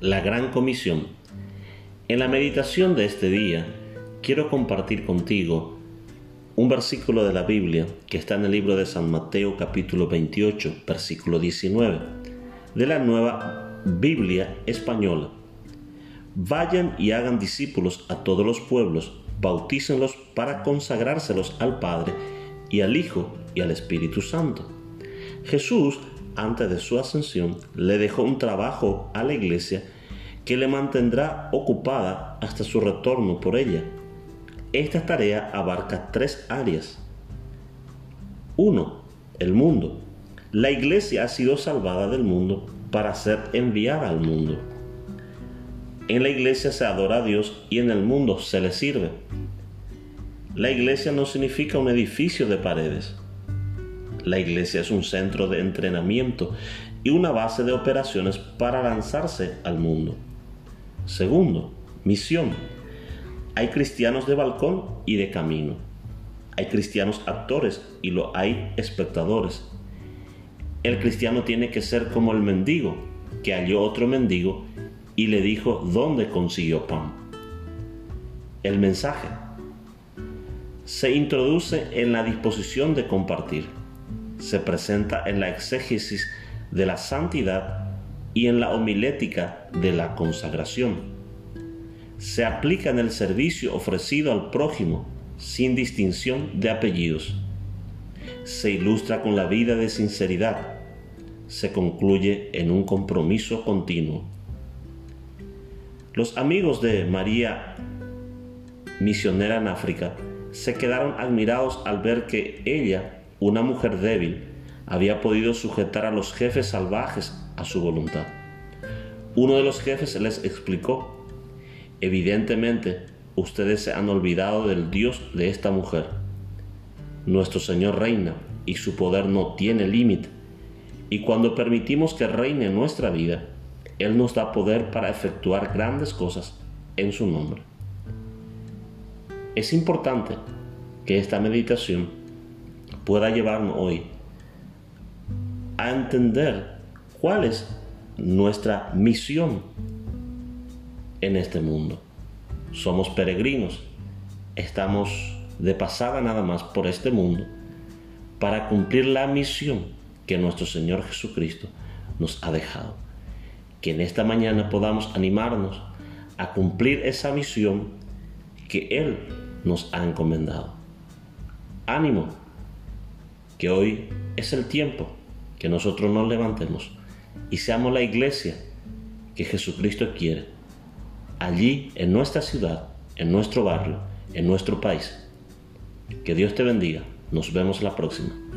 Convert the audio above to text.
la Gran Comisión. En la meditación de este día quiero compartir contigo un versículo de la Biblia que está en el libro de San Mateo capítulo 28 versículo 19 de la nueva Biblia española. Vayan y hagan discípulos a todos los pueblos, bautícenlos para consagrárselos al Padre y al Hijo y al Espíritu Santo. Jesús antes de su ascensión, le dejó un trabajo a la iglesia que le mantendrá ocupada hasta su retorno por ella. Esta tarea abarca tres áreas. 1. El mundo. La iglesia ha sido salvada del mundo para ser enviada al mundo. En la iglesia se adora a Dios y en el mundo se le sirve. La iglesia no significa un edificio de paredes la iglesia es un centro de entrenamiento y una base de operaciones para lanzarse al mundo. Segundo, misión. Hay cristianos de balcón y de camino. Hay cristianos actores y lo hay espectadores. El cristiano tiene que ser como el mendigo, que halló otro mendigo y le dijo dónde consiguió pan. El mensaje se introduce en la disposición de compartir se presenta en la exégesis de la santidad y en la homilética de la consagración. Se aplica en el servicio ofrecido al prójimo sin distinción de apellidos. Se ilustra con la vida de sinceridad. Se concluye en un compromiso continuo. Los amigos de María, misionera en África, se quedaron admirados al ver que ella una mujer débil había podido sujetar a los jefes salvajes a su voluntad. Uno de los jefes les explicó, evidentemente ustedes se han olvidado del Dios de esta mujer. Nuestro Señor reina y su poder no tiene límite. Y cuando permitimos que reine en nuestra vida, Él nos da poder para efectuar grandes cosas en su nombre. Es importante que esta meditación pueda llevarnos hoy a entender cuál es nuestra misión en este mundo. Somos peregrinos, estamos de pasada nada más por este mundo para cumplir la misión que nuestro Señor Jesucristo nos ha dejado. Que en esta mañana podamos animarnos a cumplir esa misión que Él nos ha encomendado. Ánimo, que hoy es el tiempo que nosotros nos levantemos y seamos la iglesia que Jesucristo quiere, allí en nuestra ciudad, en nuestro barrio, en nuestro país. Que Dios te bendiga. Nos vemos la próxima.